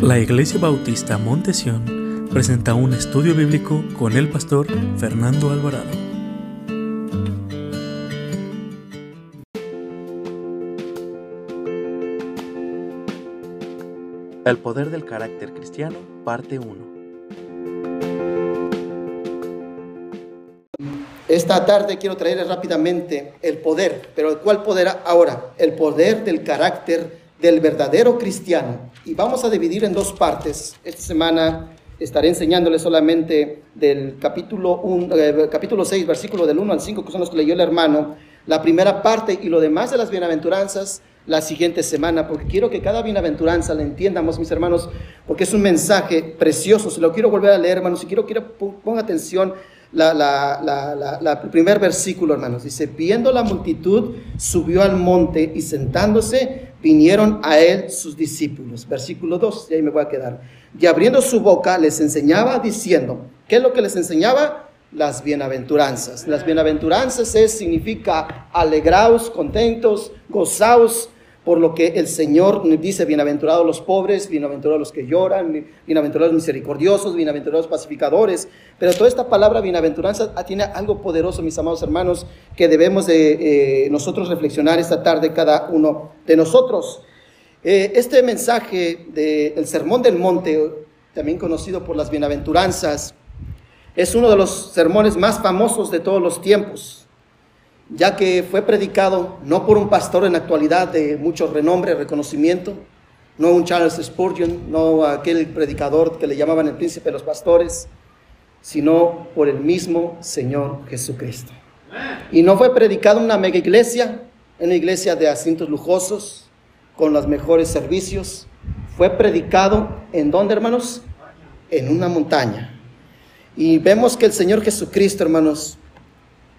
La Iglesia Bautista Montesión presenta un estudio bíblico con el pastor Fernando Alvarado. El poder del carácter cristiano, parte 1. Esta tarde quiero traerles rápidamente el poder, pero ¿cuál poder ahora? El poder del carácter del verdadero cristiano. Y vamos a dividir en dos partes. Esta semana estaré enseñándoles solamente del capítulo, eh, capítulo 6, versículo del 1 al 5, que son los que leyó el hermano, la primera parte y lo demás de las bienaventuranzas la siguiente semana, porque quiero que cada bienaventuranza la entiendamos, mis hermanos, porque es un mensaje precioso. Se lo quiero volver a leer, hermanos, y quiero que ponga atención la, la, el primer versículo, hermanos. Dice, viendo la multitud, subió al monte y sentándose, vinieron a él sus discípulos. Versículo 2, y ahí me voy a quedar. Y abriendo su boca les enseñaba diciendo, ¿qué es lo que les enseñaba? Las bienaventuranzas. Las bienaventuranzas es, significa alegraos, contentos, gozaos, por lo que el Señor dice, bienaventurados los pobres, bienaventurados los que lloran, bienaventurados los misericordiosos, bienaventurados pacificadores. Pero toda esta palabra bienaventuranza tiene algo poderoso, mis amados hermanos, que debemos de eh, nosotros reflexionar esta tarde cada uno de nosotros. Eh, este mensaje del Sermón del Monte, también conocido por las bienaventuranzas, es uno de los sermones más famosos de todos los tiempos ya que fue predicado no por un pastor en la actualidad de mucho renombre, reconocimiento, no un Charles Spurgeon, no aquel predicador que le llamaban el príncipe de los pastores, sino por el mismo Señor Jesucristo. Y no fue predicado en una mega iglesia, en una iglesia de asientos lujosos, con los mejores servicios. Fue predicado en dónde, hermanos? En una montaña. Y vemos que el Señor Jesucristo, hermanos,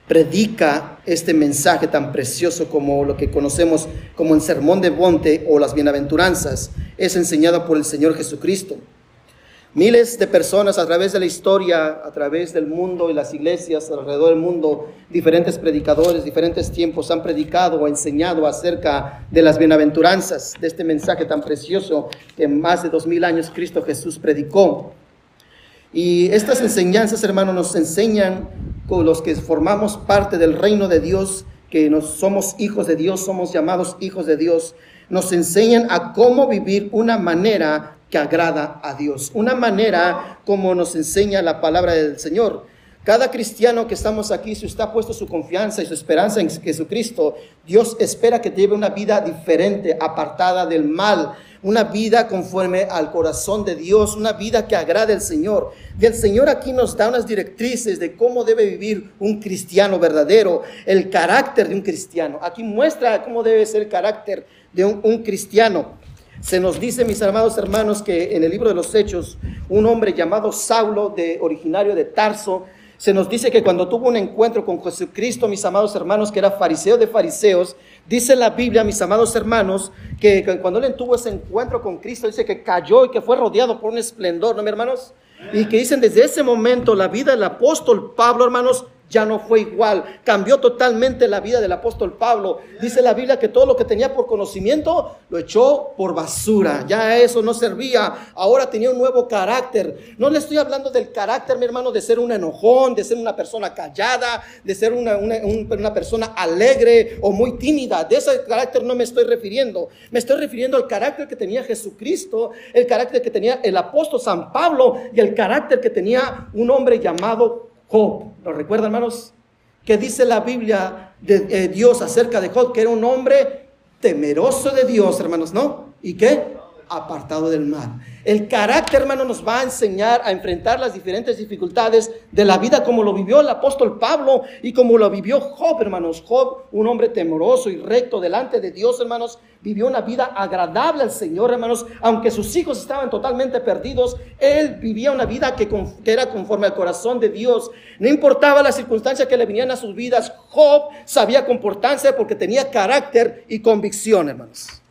predica este mensaje tan precioso como lo que conocemos como el Sermón de Monte o las Bienaventuranzas, es enseñado por el Señor Jesucristo. Miles de personas a través de la historia, a través del mundo y las iglesias alrededor del mundo, diferentes predicadores, diferentes tiempos han predicado o enseñado acerca de las bienaventuranzas, de este mensaje tan precioso que más de dos mil años Cristo Jesús predicó. Y estas enseñanzas, hermanos, nos enseñan con los que formamos parte del reino de Dios, que nos, somos hijos de Dios, somos llamados hijos de Dios, nos enseñan a cómo vivir una manera que agrada a Dios, una manera como nos enseña la palabra del Señor. Cada cristiano que estamos aquí, si usted ha puesto su confianza y su esperanza en Jesucristo, Dios espera que lleve una vida diferente, apartada del mal, una vida conforme al corazón de Dios, una vida que agrade al Señor. Y el Señor aquí nos da unas directrices de cómo debe vivir un cristiano verdadero, el carácter de un cristiano. Aquí muestra cómo debe ser el carácter de un, cristiano. Se nos dice, mis amados hermanos, que en el libro de los Hechos, un hombre llamado Saulo, de, originario de Tarso, se nos dice que cuando tuvo un encuentro con Jesucristo, mis amados hermanos, que era fariseo de fariseos, dice la Biblia, mis amados hermanos, que cuando él tuvo ese encuentro con Cristo, dice que cayó y que fue rodeado por un esplendor, ¿no, mis hermanos? Y que dicen desde ese momento la vida del apóstol Pablo, hermanos, ya no fue igual. Cambió totalmente la vida del apóstol Pablo. Dice la Biblia que todo lo que tenía por conocimiento lo echó por basura. Ya eso no servía. Ahora tenía un nuevo carácter. No le estoy hablando del carácter, mi hermano, de ser un enojón, de ser una persona callada, de ser una, una, persona alegre o muy tímida. De ese carácter no me estoy refiriendo. Me estoy refiriendo al carácter que tenía Jesucristo, el carácter que tenía el apóstol San Pablo y el carácter que tenía un hombre llamado Job. ¿Lo recuerdan, hermanos? Que dice la Biblia de eh, Dios acerca de Job, que era un hombre temeroso de Dios, hermanos, ¿no? ¿Y qué? Apartado del mal. El carácter, hermano, nos va a enseñar a enfrentar las diferentes dificultades de la vida como lo vivió el apóstol Pablo y como lo vivió Job, hermanos. Job, un hombre temoroso y recto delante de Dios, hermanos, vivió una vida agradable al Señor, hermanos. Aunque sus hijos estaban totalmente perdidos, él vivía una vida que, que era conforme al corazón de Dios. No importaba las circunstancias que le venían a sus vidas, Job sabía comportarse porque tenía carácter y convicción, hermanos.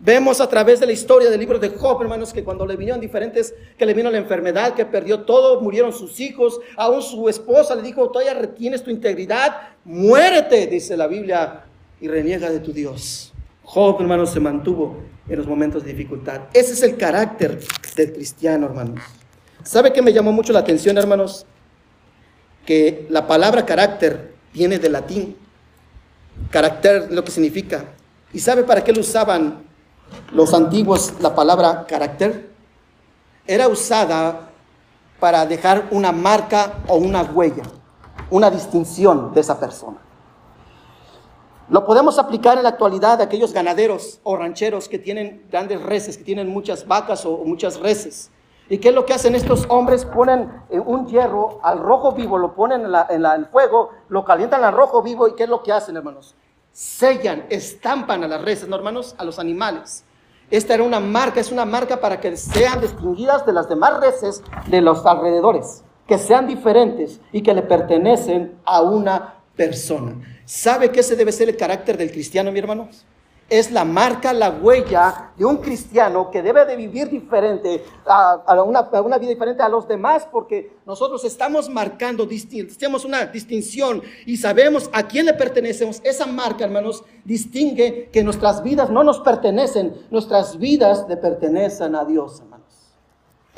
Vemos a través de la historia del libro de Job, hermanos, que cuando le vinieron diferentes, que le vino la enfermedad, que perdió todo, murieron sus hijos, aún su esposa le dijo, todavía retienes tu integridad, muérete, dice la Biblia, y reniega de tu Dios. Job, hermanos, se mantuvo en los momentos de dificultad. Ese es el carácter del cristiano, hermanos. ¿Sabe qué me llamó mucho la atención, hermanos? Que la palabra carácter viene del latín. Carácter lo que significa. ¿Y sabe para qué lo usaban los antiguos la palabra carácter? Era usada para dejar una marca o una huella, una distinción de esa persona. Lo podemos aplicar en la actualidad a aquellos ganaderos o rancheros que tienen grandes reses, que tienen muchas vacas o muchas reses. ¿Y qué es lo que hacen estos hombres? Ponen eh, un hierro al rojo vivo, lo ponen en, el fuego, lo calientan al rojo vivo y ¿qué es lo que hacen, hermanos? Sellan, estampan a las reses, ¿no, hermanos? A los animales. Esta era una marca, es una marca para que sean distinguidas de las demás reses de los alrededores, que sean diferentes y que le pertenecen a una persona. ¿Sabe qué ese debe ser el carácter del cristiano, mi hermano? Es la marca, la huella de un cristiano que debe de vivir diferente, a, una, vida diferente a los demás, porque nosotros estamos marcando, tenemos una distinción y sabemos a quién le pertenecemos. Esa marca, hermanos, distingue que nuestras vidas no nos pertenecen, nuestras vidas le pertenecen a Dios, hermanos.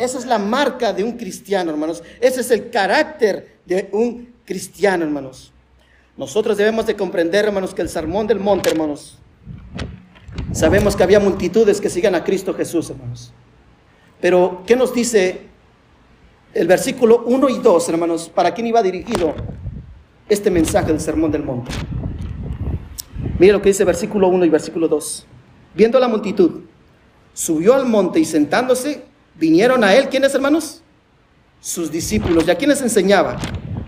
Esa es la marca de un cristiano, hermanos. Ese es el carácter de un cristiano, hermanos. Nosotros debemos de comprender, hermanos, que el sermón del monte, hermanos, sabemos que había multitudes que sigan a Cristo Jesús, hermanos. Pero, ¿qué nos dice el versículo 1 y 2, hermanos? ¿Para quién iba dirigido este mensaje del sermón del monte? Mire lo que dice versículo 1 y versículo 2. Viendo la multitud, subió al monte y sentándose, vinieron a él, ¿quiénes, hermanos? Sus discípulos. ¿Y a quiénes enseñaba?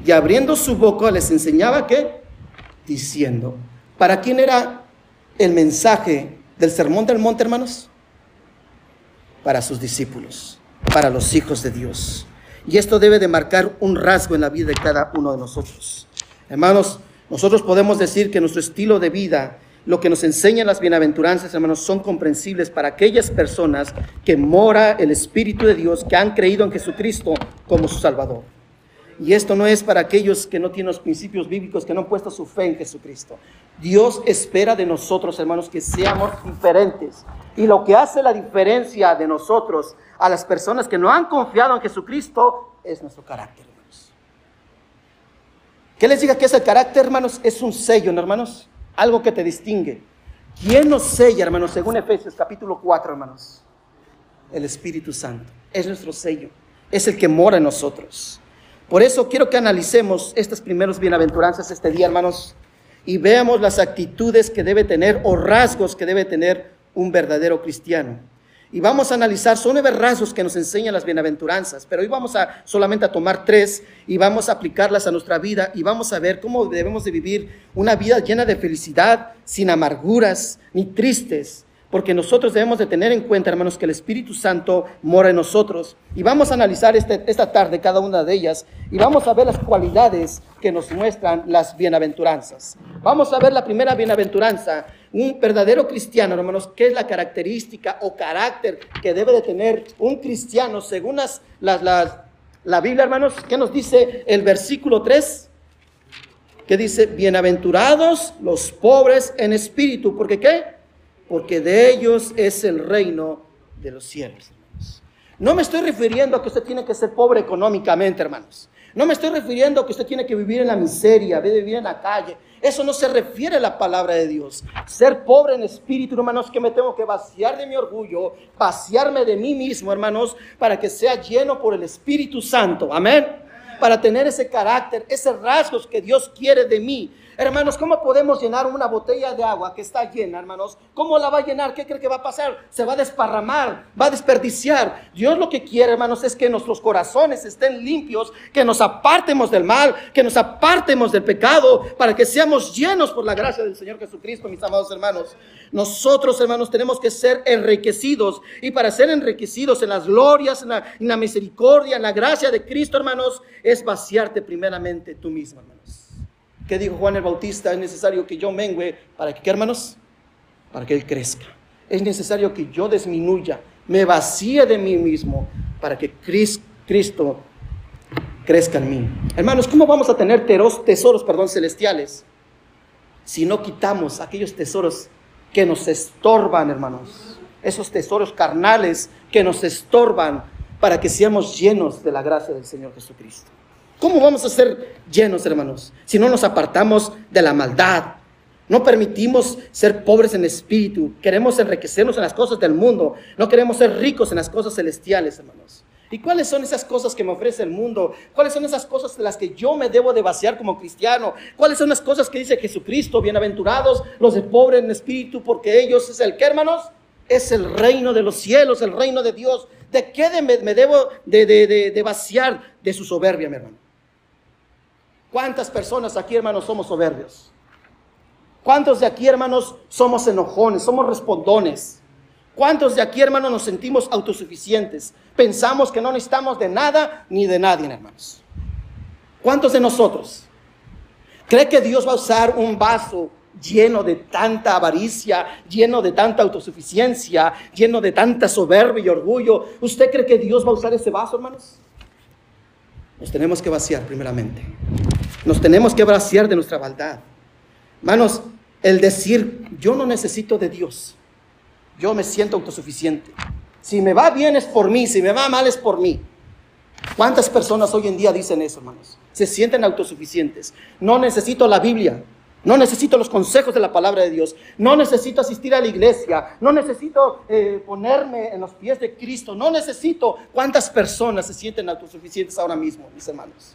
Y abriendo su boca les enseñaba que diciendo. ¿Para quién era el mensaje del sermón del monte, hermanos? Para sus discípulos, para los hijos de Dios. Y esto debe de marcar un rasgo en la vida de cada uno de nosotros. Hermanos, nosotros podemos decir que nuestro estilo de vida, lo que nos enseñan las bienaventuranzas, hermanos, son comprensibles para aquellas personas que mora el Espíritu de Dios, que han creído en Jesucristo como su Salvador. Y esto no es para aquellos que no tienen los principios bíblicos, que no han puesto su fe en Jesucristo. Dios espera de nosotros, hermanos, que seamos diferentes. Y lo que hace la diferencia de nosotros a las personas que no han confiado en Jesucristo es nuestro carácter, hermanos. ¿Qué les diga que es el carácter, hermanos? Es un sello, hermanos. Algo que te distingue. ¿Quién nos sella, hermanos? Según Efesios capítulo 4, hermanos. El Espíritu Santo. Es nuestro sello. Es el que mora en nosotros. Por eso quiero que analicemos estas primeras bienaventuranzas este día, hermanos, y veamos las actitudes que debe tener o rasgos que debe tener un verdadero cristiano. Y vamos a analizar, son nueve rasgos que nos enseñan las bienaventuranzas, pero hoy vamos a solamente a tomar tres y vamos a aplicarlas a nuestra vida y vamos a ver cómo debemos de vivir una vida llena de felicidad, sin amarguras ni tristes, porque nosotros debemos de tener en cuenta, hermanos, que el Espíritu Santo mora en nosotros. Y vamos a analizar este, esta tarde cada una de ellas y vamos a ver las cualidades que nos muestran las bienaventuranzas. Vamos a ver la primera bienaventuranza, un verdadero cristiano, hermanos, qué es la característica o carácter que debe de tener un cristiano según las, la Biblia, hermanos, ¿qué nos dice el versículo 3? Que dice, bienaventurados los pobres en espíritu, porque qué? Porque de ellos es el reino de los cielos. No me estoy refiriendo a que usted tiene que ser pobre económicamente, hermanos. No me estoy refiriendo a que usted tiene que vivir en la miseria, vivir en la calle. Eso no se refiere a la palabra de Dios. Ser pobre en espíritu, hermanos, que me tengo que vaciar de mi orgullo, vaciarme de mí mismo, hermanos, para que sea lleno por el Espíritu Santo. Amén. Para tener ese carácter, esos rasgos que Dios quiere de mí, Hermanos, ¿cómo podemos llenar una botella de agua que está llena, hermanos? ¿Cómo la va a llenar? ¿Qué cree que va a pasar? Se va a desparramar, va a desperdiciar. Dios lo que quiere, hermanos, es que nuestros corazones estén limpios, que nos apartemos del mal, que nos apartemos del pecado, para que seamos llenos por la gracia del Señor Jesucristo, mis amados hermanos. Nosotros, hermanos, tenemos que ser enriquecidos. Y para ser enriquecidos en las glorias, en la, misericordia, en la gracia de Cristo, hermanos, es vaciarte primeramente tú mismo, hermanos. ¿Qué dijo Juan el Bautista? Es necesario que yo mengüe para que, ¿qué hermanos? Para que Él crezca. Es necesario que yo disminuya, me vacíe de mí mismo para que Cristo crezca en mí. Hermanos, ¿cómo vamos a tener tesoros, perdón, celestiales si no quitamos aquellos tesoros que nos estorban, hermanos? esos tesoros carnales que nos estorban para que seamos llenos de la gracia del Señor Jesucristo. ¿Cómo vamos a ser llenos, hermanos, si no nos apartamos de la maldad? No permitimos ser pobres en espíritu. Queremos enriquecernos en las cosas del mundo. No queremos ser ricos en las cosas celestiales, hermanos. ¿Y cuáles son esas cosas que me ofrece el mundo? ¿Cuáles son esas cosas de las que yo me debo de vaciar como cristiano? ¿Cuáles son las cosas que dice Jesucristo? Bienaventurados los de pobre en espíritu, porque ellos es el que, hermanos, es el reino de los cielos, el reino de Dios. ¿De qué me, debo de, de vaciar de su soberbia, mi hermano? ¿Cuántas personas aquí, hermanos, somos soberbios? ¿Cuántos de aquí, hermanos, somos enojones, somos respondones? ¿Cuántos de aquí, hermanos, nos sentimos autosuficientes? Pensamos que no necesitamos de nada ni de nadie, hermanos. ¿Cuántos de nosotros cree que Dios va a usar un vaso lleno de tanta avaricia, lleno de tanta autosuficiencia, lleno de tanta soberbia y orgullo? ¿Usted cree que Dios va a usar ese vaso, hermanos? Nos tenemos que vaciar primeramente. Nos tenemos que vaciar de nuestra maldad. Hermanos, el decir, yo no necesito de Dios. Yo me siento autosuficiente. Si me va bien es por mí, si me va mal es por mí. ¿Cuántas personas hoy en día dicen eso, hermanos? Se sienten autosuficientes. No necesito la Biblia. No necesito los consejos de la palabra de Dios. No necesito asistir a la iglesia. No necesito eh, ponerme en los pies de Cristo. No necesito. ¿Cuántas personas se sienten autosuficientes ahora mismo, mis hermanos?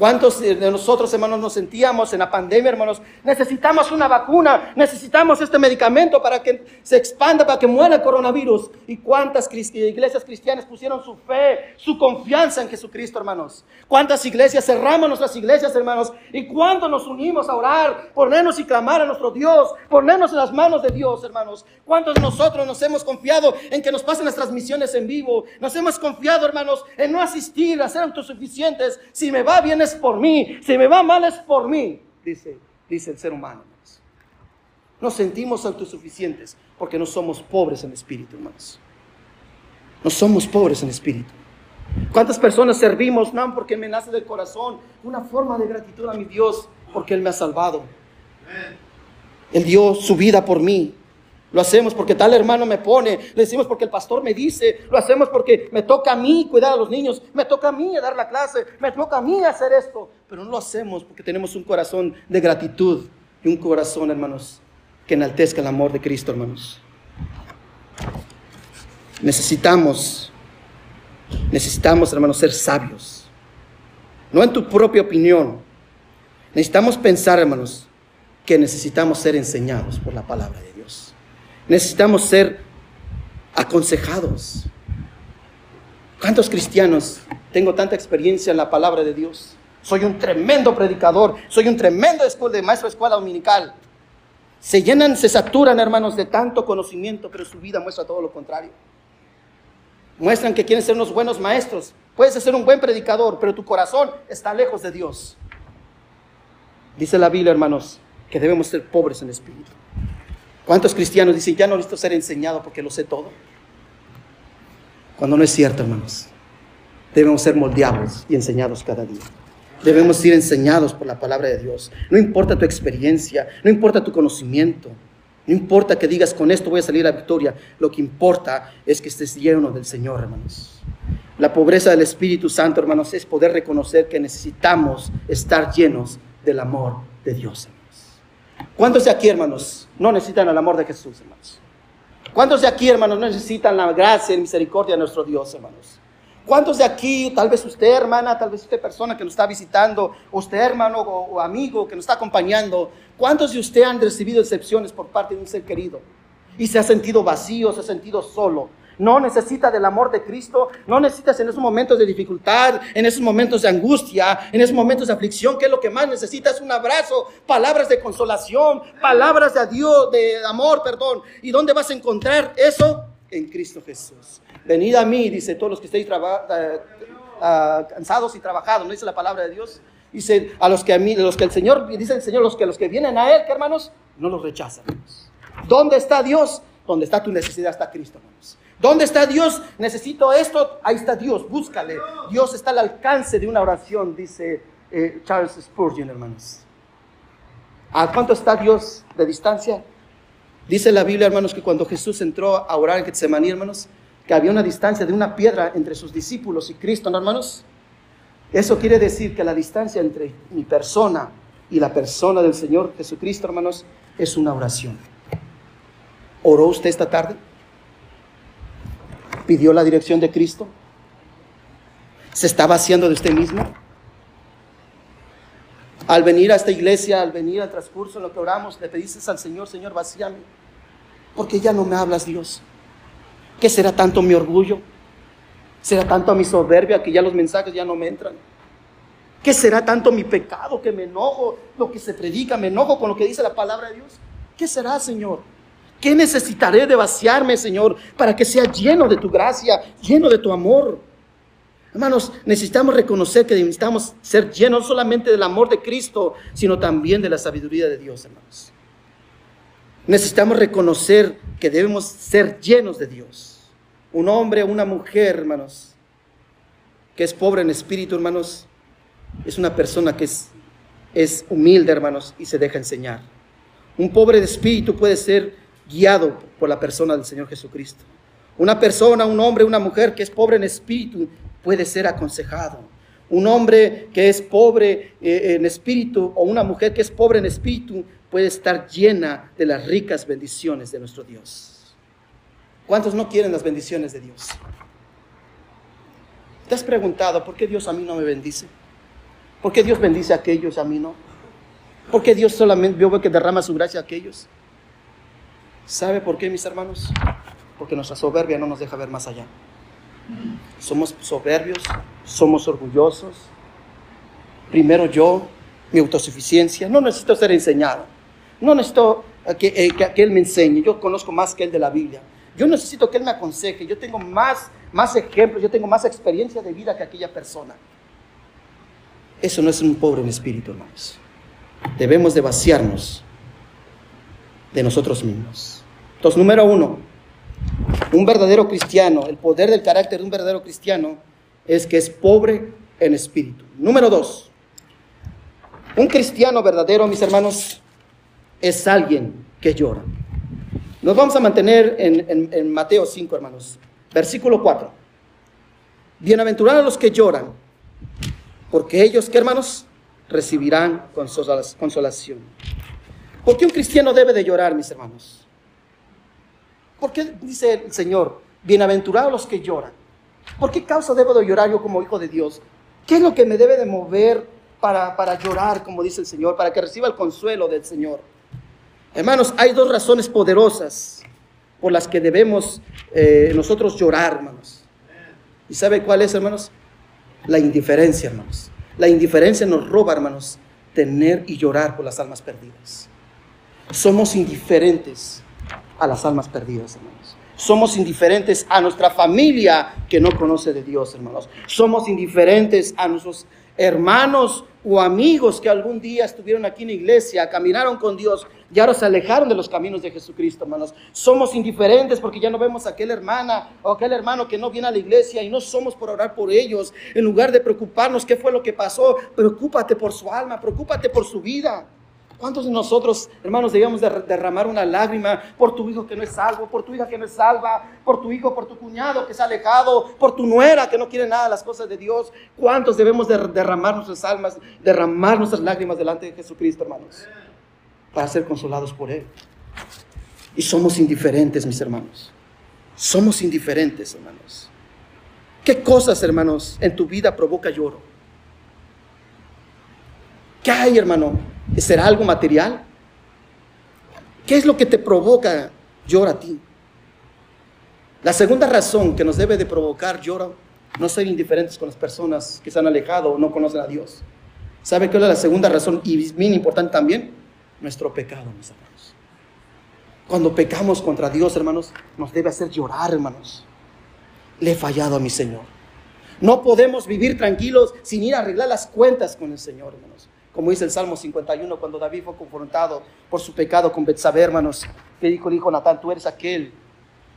¿Cuántos de nosotros, hermanos, nos sentíamos en la pandemia, hermanos? Necesitamos una vacuna, necesitamos este medicamento para que se expanda, para que muera el coronavirus. ¿Y cuántas iglesias cristianas pusieron su fe, su confianza en Jesucristo, hermanos? ¿Cuántas iglesias cerramos nuestras iglesias, hermanos? ¿Y cuándo nos unimos a orar, ponernos y clamar a nuestro Dios, ponernos en las manos de Dios, hermanos? ¿Cuántos de nosotros nos hemos confiado en que nos pasen las transmisiones en vivo? Nos hemos confiado, hermanos, en no asistir, a ser autosuficientes. Si me va bien es por mí, si me va mal es por mí, dice, dice el ser humano. Nos sentimos autosuficientes porque no somos pobres en espíritu, hermanos. No somos pobres en espíritu. ¿Cuántas personas servimos? No, porque me nace del corazón una forma de gratitud a mi Dios, porque Él me ha salvado. Él dio su vida por mí. Lo hacemos porque tal hermano me pone, lo decimos porque el pastor me dice, lo hacemos porque me toca a mí cuidar a los niños, me toca a mí dar la clase, me toca a mí hacer esto, pero no lo hacemos porque tenemos un corazón de gratitud y un corazón, hermanos, que enaltezca el amor de Cristo, hermanos. Necesitamos, necesitamos, hermanos, ser sabios, no en tu propia opinión. Necesitamos pensar, hermanos, que necesitamos ser enseñados por la palabra de Dios. Necesitamos ser aconsejados. ¿Cuántos cristianos tengo tanta experiencia en la palabra de Dios? Soy un tremendo predicador, soy un tremendo de maestro de escuela dominical. Se llenan, se saturan, hermanos, de tanto conocimiento, pero su vida muestra todo lo contrario. Muestran que quieren ser unos buenos maestros. Puedes ser un buen predicador, pero tu corazón está lejos de Dios. Dice la Biblia, hermanos, que debemos ser pobres en espíritu. ¿Cuántos cristianos dicen, ya no necesito ser enseñado porque lo sé todo? Cuando no es cierto, hermanos. Debemos ser moldeados y enseñados cada día. Debemos ser enseñados por la palabra de Dios. No importa tu experiencia, no importa tu conocimiento, no importa que digas con esto voy a salir a victoria. Lo que importa es que estés lleno del Señor, hermanos. La pobreza del Espíritu Santo, hermanos, es poder reconocer que necesitamos estar llenos del amor de Dios. ¿Cuántos de aquí, hermanos, no necesitan el amor de Jesús, hermanos? ¿Cuántos de aquí, hermanos, no necesitan la gracia y misericordia de nuestro Dios, hermanos? ¿Cuántos de aquí, tal vez usted, hermana, tal vez usted, persona que nos está visitando, usted, hermano o, amigo que nos está acompañando, cuántos de usted han recibido excepciones por parte de un ser querido y se ha sentido vacío, se ha sentido solo? No necesita del amor de Cristo, no necesitas en esos momentos de dificultad, en esos momentos de angustia, en esos momentos de aflicción, que es lo que más necesitas, un abrazo, palabras de consolación, palabras de adiós, de amor, perdón. ¿Y dónde vas a encontrar eso? En Cristo Jesús. Venid a mí, dice todos los que estéis eh, ah, cansados y trabajados, ¿no dice la palabra de Dios? Dice a los que a mí, los que el Señor, dice el Señor, los que los que vienen a Él, que hermanos, no los rechazan. ¿Dónde está Dios? Donde está tu necesidad está Cristo, hermanos. ¿Dónde está Dios? Necesito esto. Ahí está Dios, búscale. Dios está al alcance de una oración, dice eh, Charles Spurgeon, hermanos. ¿A cuánto está Dios de distancia? Dice la Biblia, hermanos, que cuando Jesús entró a orar en Getsemaní, hermanos, que había una distancia de una piedra entre sus discípulos y Cristo, ¿no, hermanos? Eso quiere decir que la distancia entre mi persona y la persona del Señor Jesucristo, hermanos, es una oración. ¿Oró usted esta tarde? ¿Pidió la dirección de Cristo? ¿Se está vaciando de usted mismo? Al venir a esta iglesia, al venir al transcurso en lo que oramos, le pediste al Señor, Señor, vacíame. Porque ya no me hablas, Dios. ¿Qué será tanto mi orgullo? ¿Será tanto mi soberbia que ya los mensajes ya no me entran? ¿Qué será tanto mi pecado que me enojo, lo que se predica, me enojo con lo que dice la palabra de Dios? ¿Qué será, Señor? ¿Qué necesitaré de vaciarme, Señor, para que sea lleno de tu gracia, lleno de tu amor? Hermanos, necesitamos reconocer que necesitamos ser llenos no solamente del amor de Cristo, sino también de la sabiduría de Dios, hermanos. Necesitamos reconocer que debemos ser llenos de Dios. Un hombre o una mujer, hermanos, que es pobre en espíritu, hermanos, es una persona que es, es humilde, hermanos, y se deja enseñar. Un pobre de espíritu puede ser guiado por la persona del Señor Jesucristo. Una persona, un hombre, una mujer que es pobre en espíritu puede ser aconsejado. Un hombre que es pobre eh, en espíritu o una mujer que es pobre en espíritu puede estar llena de las ricas bendiciones de nuestro Dios. ¿Cuántos no quieren las bendiciones de Dios? ¿Te has preguntado por qué Dios a mí no me bendice? ¿Por qué Dios bendice a aquellos a mí no? ¿Por qué Dios solamente veo que derrama su gracia a aquellos? ¿Sabe por qué, mis hermanos? Porque nuestra soberbia no nos deja ver más allá. Somos soberbios, somos orgullosos. Primero yo, mi autosuficiencia. No necesito ser enseñado. No necesito que, eh, que, Él me enseñe. Yo conozco más que Él de la Biblia. Yo necesito que Él me aconseje. Yo tengo más, más ejemplos, yo tengo más experiencia de vida que aquella persona. Eso no es un pobre espíritu, hermanos. Debemos de vaciarnos de nosotros mismos. Entonces, número uno, un verdadero cristiano, el poder del carácter de un verdadero cristiano es que es pobre en espíritu. Número dos, un cristiano verdadero, mis hermanos, es alguien que llora. Nos vamos a mantener en, Mateo 5, hermanos. Versículo 4. Bienaventurados los que lloran, porque ellos, ¿qué hermanos? Recibirán consolación. ¿Por qué un cristiano debe de llorar, mis hermanos? ¿Por qué dice el Señor, bienaventurados los que lloran? ¿Por qué causa debo de llorar yo como hijo de Dios? ¿Qué es lo que me debe de mover para, para llorar, como dice el Señor, para que reciba el consuelo del Señor? Hermanos, hay dos razones poderosas por las que debemos eh, nosotros llorar, hermanos. ¿Y sabe cuál es, hermanos? La indiferencia, hermanos. La indiferencia nos roba, hermanos, tener y llorar por las almas perdidas. Somos indiferentes a las almas perdidas, hermanos. Somos indiferentes a nuestra familia que no conoce de Dios, hermanos. Somos indiferentes a nuestros hermanos o amigos que algún día estuvieron aquí en la iglesia, caminaron con Dios y ahora se alejaron de los caminos de Jesucristo, hermanos. Somos indiferentes porque ya no vemos a aquella hermana o aquel hermano que no viene a la iglesia y no somos por orar por ellos. En lugar de preocuparnos qué fue lo que pasó, preocúpate por su alma, preocúpate por su vida. ¿Cuántos de nosotros, hermanos, debíamos derramar una lágrima por tu hijo que no es salvo, por tu hija que no es salva, por tu hijo, por tu cuñado que se ha alejado, por tu nuera que no quiere nada de las cosas de Dios? ¿Cuántos debemos derramar nuestras almas, derramar nuestras lágrimas delante de Jesucristo, hermanos? Para ser consolados por Él. Y somos indiferentes, mis hermanos. Somos indiferentes, hermanos. ¿Qué cosas, hermanos, en tu vida provoca lloro? ¿Qué hay, hermano? ¿Será algo material? ¿Qué es lo que te provoca llorar a ti? La segunda razón que nos debe de provocar lloro, no ser indiferentes con las personas que se han alejado o no conocen a Dios. ¿Sabe qué es la segunda razón? Y bien importante también, nuestro pecado, mis hermanos. Cuando pecamos contra Dios, hermanos, nos debe hacer llorar, hermanos. Le he fallado a mi Señor. No podemos vivir tranquilos sin ir a arreglar las cuentas con el Señor, hermanos como dice el Salmo 51, cuando David fue confrontado por su pecado con Betsabé, hermanos, que dijo el hijo Natán, tú eres aquel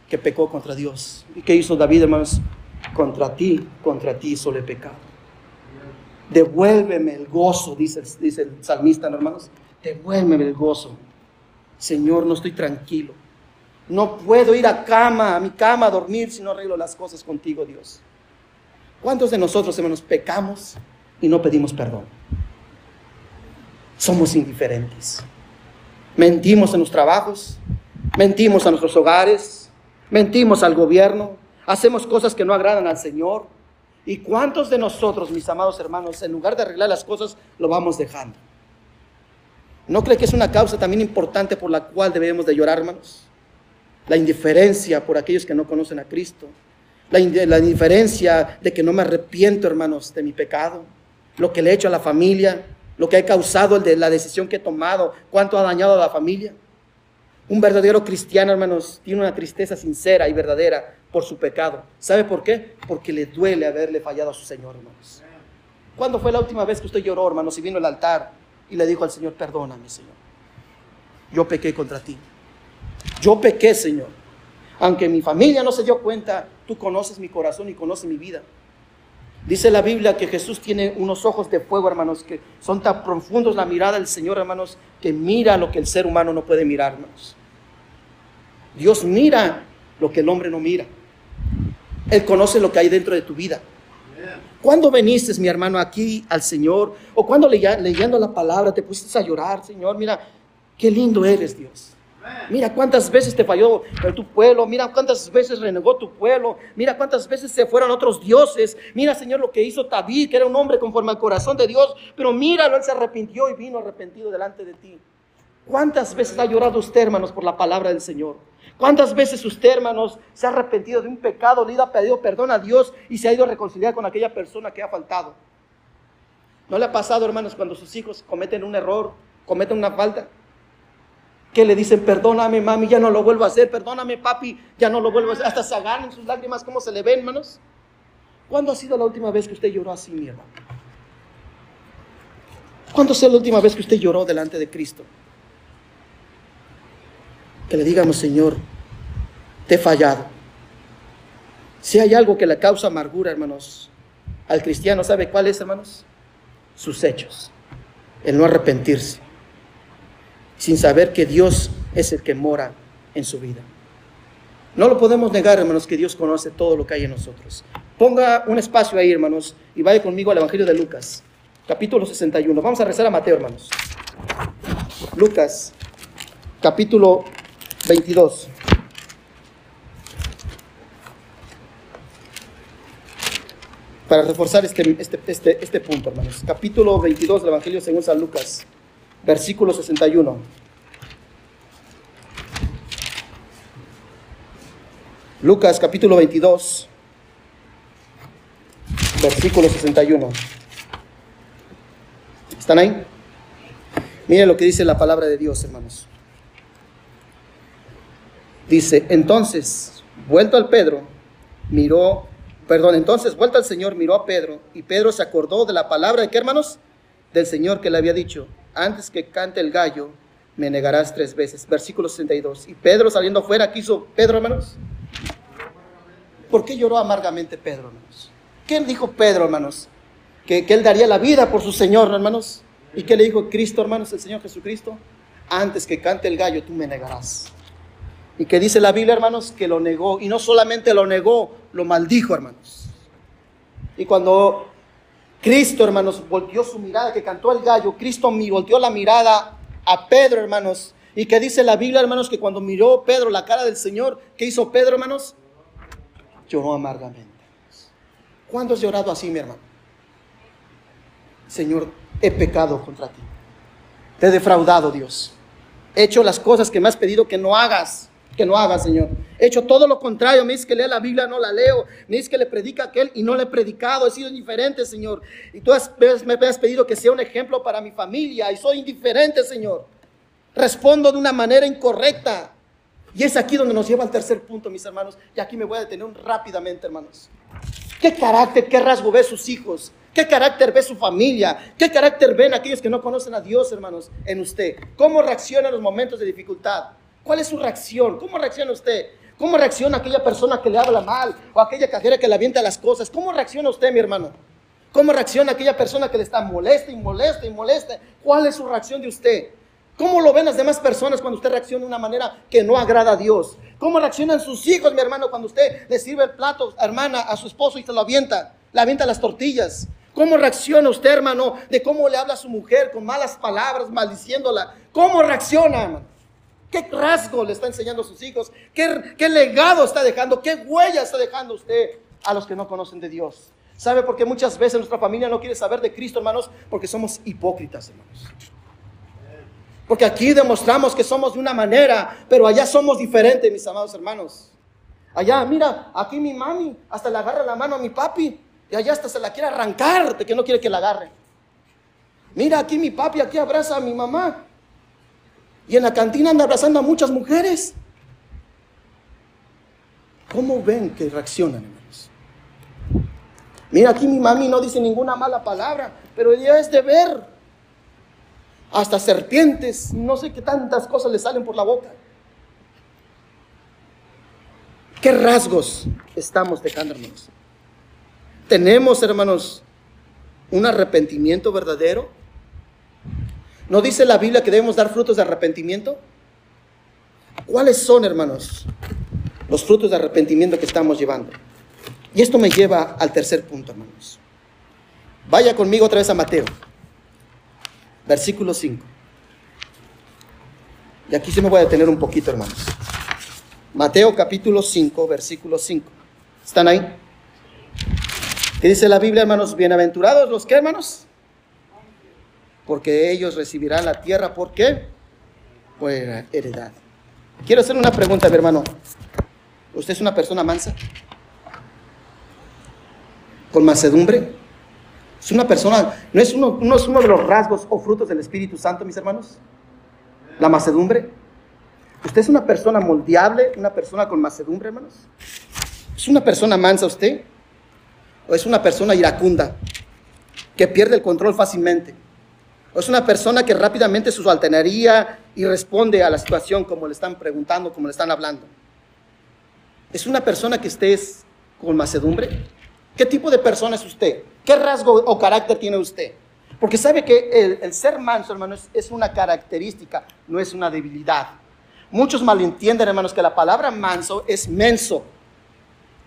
que pecó contra Dios. ¿Y qué hizo David, hermanos? Contra ti, contra ti solo he pecado. Devuélveme el gozo, dice, dice el salmista, hermanos. Devuélveme el gozo. Señor, no estoy tranquilo. No puedo ir a cama, a mi cama a dormir si no arreglo las cosas contigo, Dios. ¿Cuántos de nosotros, hermanos, pecamos y no pedimos perdón? Somos indiferentes. Mentimos en los trabajos, mentimos a nuestros hogares, mentimos al gobierno, hacemos cosas que no agradan al Señor. ¿Y cuántos de nosotros, mis amados hermanos, en lugar de arreglar las cosas, lo vamos dejando? ¿No cree que es una causa también importante por la cual debemos de llorar, hermanos? La indiferencia por aquellos que no conocen a Cristo. La, indiferencia de que no me arrepiento, hermanos, de mi pecado. Lo que le he hecho a la familia. Lo que ha causado el de la decisión que he tomado. Cuánto ha dañado a la familia. Un verdadero cristiano, hermanos, tiene una tristeza sincera y verdadera por su pecado. ¿Sabe por qué? Porque le duele haberle fallado a su Señor, hermanos. ¿Cuándo fue la última vez que usted lloró, hermanos, y vino al altar y le dijo al Señor, perdóname, Señor? Yo pequé contra ti. Yo pequé, Señor. Aunque mi familia no se dio cuenta, tú conoces mi corazón y conoces mi vida. Dice la Biblia que Jesús tiene unos ojos de fuego, hermanos, que son tan profundos la mirada del Señor, hermanos, que mira lo que el ser humano no puede mirar, hermanos. Dios mira lo que el hombre no mira. Él conoce lo que hay dentro de tu vida. ¿Cuándo viniste, mi hermano, aquí al Señor? ¿O cuando leyendo la palabra te pusiste a llorar, Señor? Mira, qué lindo eres, Dios. Mira cuántas veces te falló tu pueblo, mira cuántas veces renegó tu pueblo, mira cuántas veces se fueron otros dioses. Mira, Señor, lo que hizo David, que era un hombre conforme al corazón de Dios, pero míralo, él se arrepintió y vino arrepentido delante de ti. ¿Cuántas veces ha llorado usted, hermanos, por la palabra del Señor? ¿Cuántas veces usted, hermanos, se ha arrepentido de un pecado, le ha pedido perdón a Dios y se ha ido a reconciliar con aquella persona que ha faltado? ¿No le ha pasado, hermanos, cuando sus hijos cometen un error, cometen una falta? Que le dicen, perdóname, mami, ya no lo vuelvo a hacer, perdóname, papi, ya no lo vuelvo a hacer. Hasta se agarran sus lágrimas, ¿cómo se le ven, hermanos? ¿Cuándo ha sido la última vez que usted lloró así, mi hermano? ¿Cuándo fue la última vez que usted lloró delante de Cristo? que le digamos, Señor, te he fallado. Si hay algo que le causa amargura, hermanos, al cristiano, ¿sabe cuál es, hermanos? Sus hechos, el no arrepentirse, sin saber que Dios es el que mora en su vida. No lo podemos negar, hermanos, que Dios conoce todo lo que hay en nosotros. Ponga un espacio ahí, hermanos, y vaya conmigo al Evangelio de Lucas, capítulo 61. Vamos a rezar a Mateo, hermanos. Lucas, capítulo 22. Para reforzar este, este, este, este punto, hermanos. Capítulo 22 del Evangelio según San Lucas, versículo 61. Lucas capítulo 22, versículo 61. ¿Están ahí? Miren lo que dice la palabra de Dios, hermanos. Dice, entonces, vuelto al Pedro, miró, perdón, entonces, vuelto al Señor, miró a Pedro, y Pedro se acordó de la palabra de qué, hermanos? Del Señor que le había dicho, antes que cante el gallo, me negarás tres veces. Versículo 62. Y Pedro saliendo fuera, ¿qué hizo Pedro, hermanos? ¿Por qué lloró amargamente Pedro, hermanos? ¿Qué dijo Pedro, hermanos? Que, que él daría la vida por su Señor, hermanos. ¿Y qué le dijo Cristo, hermanos, el Señor Jesucristo? Antes que cante el gallo, tú me negarás. Y que dice la Biblia, hermanos, que lo negó. Y no solamente lo negó, lo maldijo, hermanos. Y cuando Cristo, hermanos, volteó su mirada, que cantó el gallo, Cristo volteó la mirada a Pedro, hermanos. Y que dice la Biblia, hermanos, que cuando miró Pedro la cara del Señor, ¿qué hizo Pedro, hermanos? Lloró amargamente. ¿Cuándo has llorado así, mi hermano? Señor, he pecado contra ti. Te he defraudado, Dios. He hecho las cosas que me has pedido que no hagas que no haga, Señor. He hecho todo lo contrario. Me dice que lea la Biblia, no la leo. Me dice que le predica a aquel y no le he predicado. He sido indiferente, Señor. Y tú me has pedido que sea un ejemplo para mi familia y soy indiferente, Señor. Respondo de una manera incorrecta. Y es aquí donde nos lleva al tercer punto, mis hermanos. Y aquí me voy a detener rápidamente, hermanos. ¿Qué carácter, qué rasgo ve sus hijos? ¿Qué carácter ve su familia? ¿Qué carácter ven aquellos que no conocen a Dios, hermanos, en usted? ¿Cómo reacciona en los momentos de dificultad? ¿Cuál es su reacción? ¿Cómo reacciona usted? ¿Cómo reacciona aquella persona que le habla mal o aquella cajera que le avienta las cosas? ¿Cómo reacciona usted, mi hermano? ¿Cómo reacciona aquella persona que le está molesta y molesta y molesta? ¿Cuál es su reacción de usted? ¿Cómo lo ven las demás personas cuando usted reacciona de una manera que no agrada a Dios? ¿Cómo reaccionan sus hijos, mi hermano, cuando usted le sirve el plato, hermana, a su esposo y se lo avienta? Le avienta las tortillas. ¿Cómo reacciona usted, hermano, de cómo le habla a su mujer con malas palabras, maldiciéndola? ¿Cómo reacciona, hermano? ¿Qué rasgo le está enseñando a sus hijos? ¿Qué, ¿Qué legado está dejando? ¿Qué huella está dejando usted a los que no conocen de Dios? ¿Sabe por qué muchas veces nuestra familia no quiere saber de Cristo, hermanos? Porque somos hipócritas, hermanos. Porque aquí demostramos que somos de una manera, pero allá somos diferentes, mis amados hermanos. Allá, mira, aquí mi mami hasta le agarra la mano a mi papi y allá hasta se la quiere arrancar de que no quiere que la agarre. Mira, aquí mi papi, aquí abraza a mi mamá. Y en la cantina anda abrazando a muchas mujeres. ¿Cómo ven que reaccionan, hermanos? Mira, aquí mi mami no dice ninguna mala palabra, pero ella es de ver hasta serpientes, no sé qué tantas cosas le salen por la boca. ¿Qué rasgos estamos dejando, hermanos? ¿Tenemos, hermanos, un arrepentimiento verdadero? ¿No dice la Biblia que debemos dar frutos de arrepentimiento? ¿Cuáles son, hermanos, los frutos de arrepentimiento que estamos llevando? Y esto me lleva al tercer punto, hermanos. Vaya conmigo otra vez a Mateo versículo 5. Y aquí se me voy a detener un poquito, hermanos. Mateo capítulo 5, versículo 5. ¿Están ahí? ¿Qué dice la Biblia, hermanos? Bienaventurados los que, hermanos? Porque ellos recibirán la tierra. ¿Por qué? Por heredad. Quiero hacer una pregunta, mi hermano. ¿Usted es una persona mansa? ¿Con macedumbre? Es una persona, ¿no es uno, es uno de los rasgos o frutos del Espíritu Santo, mis hermanos? La macedumbre. ¿Usted es una persona moldeable, una persona con macedumbre, hermanos? ¿Es una persona mansa usted? ¿O es una persona iracunda que pierde el control fácilmente? ¿O es una persona que rápidamente se alternaría y responde a la situación como le están preguntando, como le están hablando? ¿Es una persona que esté con macedumbre? ¿Qué tipo de persona es usted? ¿Qué rasgo o carácter tiene usted? Porque sabe que el, ser manso, hermanos, es una característica, no es una debilidad. Muchos malentienden, hermanos, que la palabra manso es menso.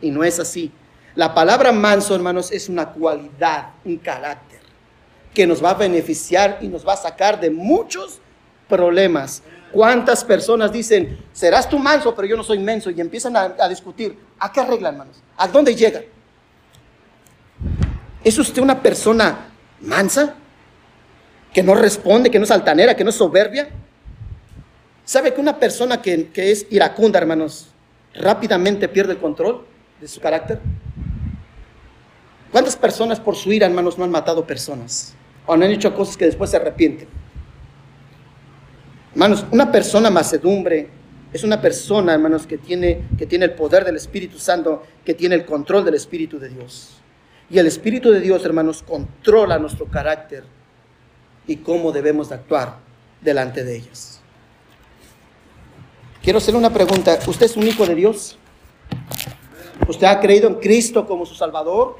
Y no es así. La palabra manso, hermanos, es una cualidad, un carácter que nos va a beneficiar y nos va a sacar de muchos problemas. ¿Cuántas personas dicen, serás tú manso, pero yo no soy menso? Y empiezan a, discutir. ¿A qué arreglan, hermanos? ¿A dónde llegan? ¿Es usted una persona mansa? ¿Que no responde, que no es altanera, que no es soberbia? ¿Sabe que una persona que, es iracunda, hermanos, rápidamente pierde el control de su carácter? ¿Cuántas personas por su ira, hermanos, no han matado personas? O no han hecho cosas que después se arrepienten. Hermanos, una persona macedumbre es una persona, hermanos, que tiene, que tiene el poder del Espíritu Santo, que tiene el control del Espíritu de Dios. Y el Espíritu de Dios, hermanos, controla nuestro carácter y cómo debemos de actuar delante de ellas. Quiero hacerle una pregunta. ¿Usted es un hijo de Dios? ¿Usted ha creído en Cristo como su Salvador?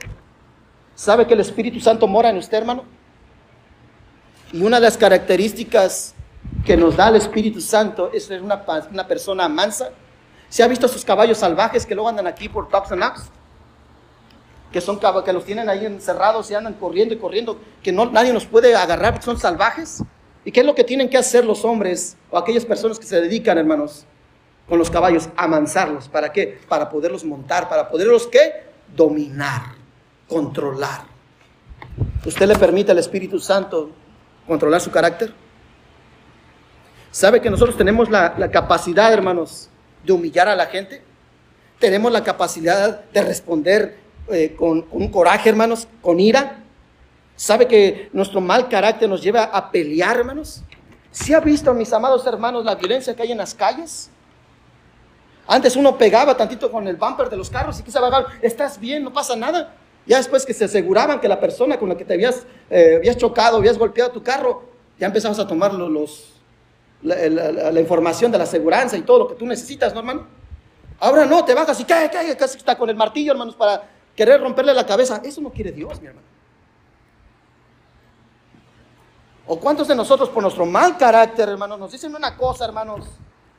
¿Sabe que el Espíritu Santo mora en usted, hermano? Y una de las características que nos da el Espíritu Santo es ser una, una persona mansa. ¿Se ha visto a sus caballos salvajes que luego andan aquí por tops and ups? que, son, que los tienen ahí encerrados y andan corriendo y corriendo, que no, nadie nos puede agarrar porque son salvajes. ¿Y qué es lo que tienen que hacer los hombres o aquellas personas que se dedican, hermanos, con los caballos? Amansarlos. ¿Para qué? Para poderlos montar, para poderlos, ¿qué? Dominar, controlar. ¿Usted le permite al Espíritu Santo controlar su carácter? ¿Sabe que nosotros tenemos la, capacidad, hermanos, de humillar a la gente? Tenemos la capacidad de responder eh, con, un coraje, hermanos, con ira. ¿Sabe que nuestro mal carácter nos lleva a pelear, hermanos? ¿Si ha visto, mis amados hermanos, la violencia que hay en las calles? Antes uno pegaba tantito con el bumper de los carros y quizá bajar, estás bien, no pasa nada. Ya después que se aseguraban que la persona con la que te habías, eh, habías chocado, habías golpeado tu carro, ya empezabas a tomar los, la, información de la aseguranza y todo lo que tú necesitas, ¿no, hermano? Ahora no, te bajas y cae, cae, casi está con el martillo, hermanos, para querer romperle la cabeza. Eso no quiere Dios, mi hermano. ¿O cuántos de nosotros por nuestro mal carácter, hermanos, nos dicen una cosa, hermanos,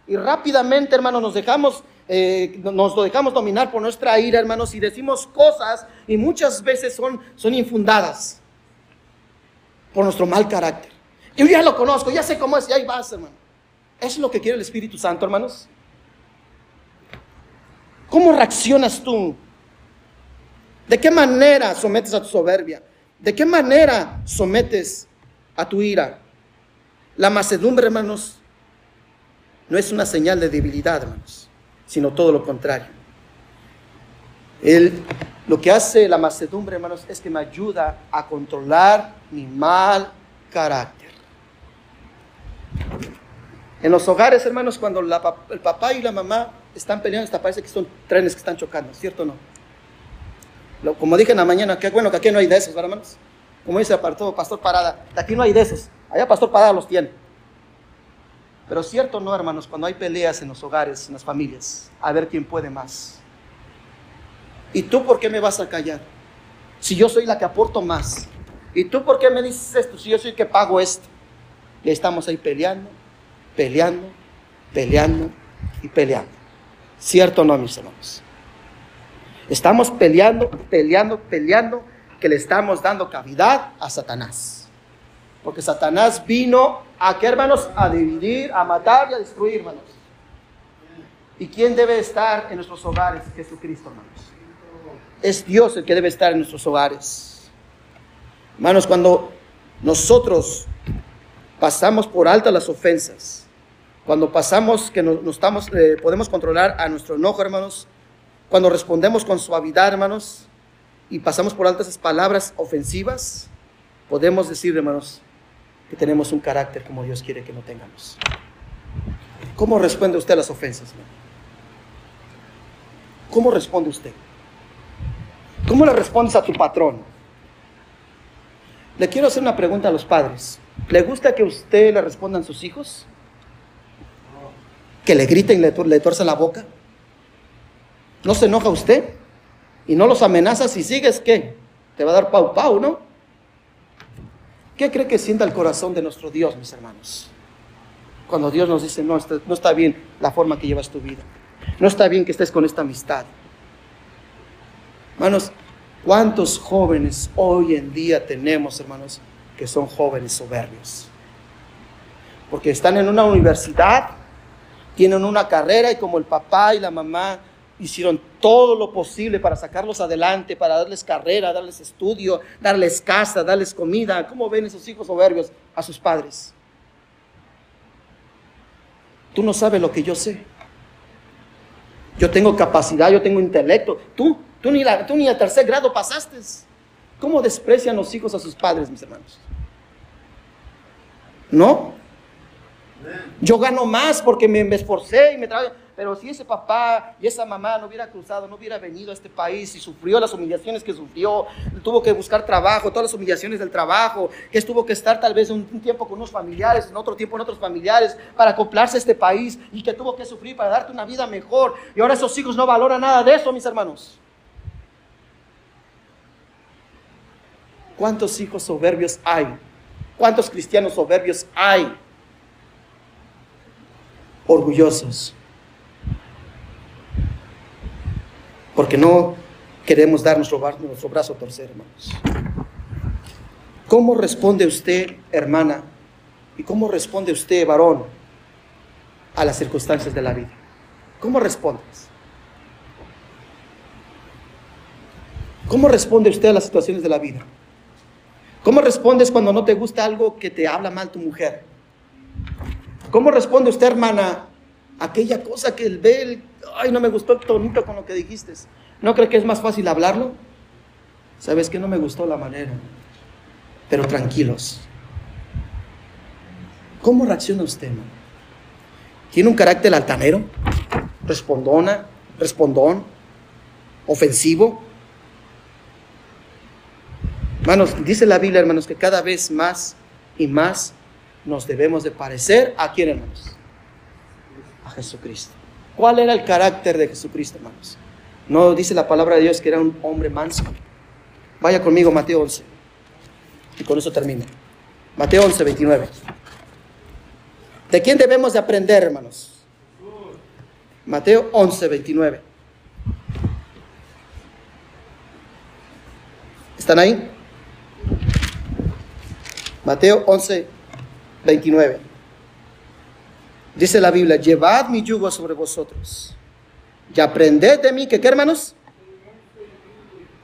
y rápidamente, hermanos, nos dejamos, eh, nos lo dejamos dominar por nuestra ira, hermanos, y decimos cosas y muchas veces son, son infundadas por nuestro mal carácter. Yo ya lo conozco, ya sé cómo es, y ahí vas, hermano. Eso es lo que quiere el Espíritu Santo, hermanos. ¿Cómo reaccionas tú? ¿De qué manera sometes a tu soberbia? ¿De qué manera sometes a tu ira? La macedumbre, hermanos, no es una señal de debilidad, hermanos, sino todo lo contrario. El, lo que hace la macedumbre, hermanos, es que me ayuda a controlar mi mal carácter. En los hogares, hermanos, cuando el papá y la mamá están peleando, hasta parece que son trenes que están chocando, ¿cierto o no? como dije en la mañana, qué bueno que aquí no hay de esos, ¿verdad, hermanos? Como dice el pastor Parada, aquí no hay de esos, allá pastor Parada los tiene. Pero cierto no, hermanos, cuando hay peleas en los hogares, en las familias, a ver quién puede más. ¿Y tú por qué me vas a callar? Si yo soy la que aporto más. ¿Y tú por qué me dices esto? Si yo soy el que pago esto. Y estamos ahí peleando, peleando, peleando y peleando. ¿Cierto o no, mis hermanos? Estamos peleando, peleando, peleando, que le estamos dando cavidad a Satanás. Porque Satanás vino a qué, hermanos? A dividir, a matar y a destruir, hermanos. ¿Y quién debe estar en nuestros hogares? Jesucristo, hermanos. Es Dios el que debe estar en nuestros hogares. Hermanos, cuando nosotros pasamos por alta las ofensas, cuando pasamos que no, estamos, eh, podemos controlar a nuestro enojo, hermanos, cuando respondemos con suavidad, hermanos, y pasamos por altas esas palabras ofensivas, podemos decir, hermanos, que tenemos un carácter como Dios quiere que no tengamos. ¿Cómo responde usted a las ofensas? ¿Cómo responde usted? ¿Cómo le respondes a tu patrón? Le quiero hacer una pregunta a los padres. ¿Le gusta que usted le respondan sus hijos? que le griten y le, le la boca? ¿No se enoja usted? Y no los amenaza si sigues, ¿qué? Te va a dar pau pau, ¿no? ¿Qué cree que sienta el corazón de nuestro Dios, mis hermanos? Cuando Dios nos dice, no, no está bien la forma que llevas tu vida. No está bien que estés con esta amistad. Hermanos, ¿cuántos jóvenes hoy en día tenemos, hermanos, que son jóvenes soberbios? Porque están en una universidad tienen una carrera y como el papá y la mamá hicieron todo lo posible para sacarlos adelante, para darles carrera, darles estudio, darles casa, darles comida. ¿Cómo ven esos hijos soberbios a sus padres? Tú no sabes lo que yo sé. Yo tengo capacidad, yo tengo intelecto. Tú, tú ni, la, tú ni a tercer grado pasaste. ¿Cómo desprecian los hijos a sus padres, mis hermanos? ¿No? Yo gano más porque me, esforcé y me trabajé. Pero si ese papá y esa mamá no hubiera cruzado, no hubiera venido a este país y sufrió las humillaciones que sufrió, tuvo que buscar trabajo, todas las humillaciones del trabajo, que tuvo que estar tal vez un, tiempo con unos familiares, en otro tiempo en otros familiares, para acoplarse a este país y que tuvo que sufrir para darte una vida mejor. Y ahora esos hijos no valoran nada de eso, mis hermanos. ¿Cuántos hijos soberbios hay? ¿Cuántos cristianos soberbios hay? orgullosos. Porque no queremos dar nuestro, brazo a torcer, hermanos. ¿Cómo responde usted, hermana? ¿Y cómo responde usted, varón, a las circunstancias de la vida? ¿Cómo respondes? ¿Cómo responde usted a las situaciones de la vida? ¿Cómo respondes cuando no te gusta algo que te habla mal tu mujer? ¿Cómo responde usted, hermana, aquella cosa que él ve, ay, no me gustó el tonito con lo que dijiste? ¿No cree que es más fácil hablarlo? ¿Sabes que no me gustó la manera? Pero tranquilos. ¿Cómo reacciona usted, hermano? ¿Tiene un carácter altanero? ¿Respondona? ¿Respondón? ¿Ofensivo? Hermanos, dice la Biblia, hermanos, que cada vez más y más nos debemos de parecer a quién, hermanos? A Jesucristo. ¿Cuál era el carácter de Jesucristo, hermanos? No dice la palabra de Dios que era un hombre manso. Vaya conmigo, Mateo 11. Y con eso termino. Mateo 11, 29. ¿De quién debemos de aprender, hermanos? Mateo 11, 29. ¿Están ahí? Mateo 11, 29. Dice la Biblia, llevad mi yugo sobre vosotros y aprended de mí, que qué hermanos?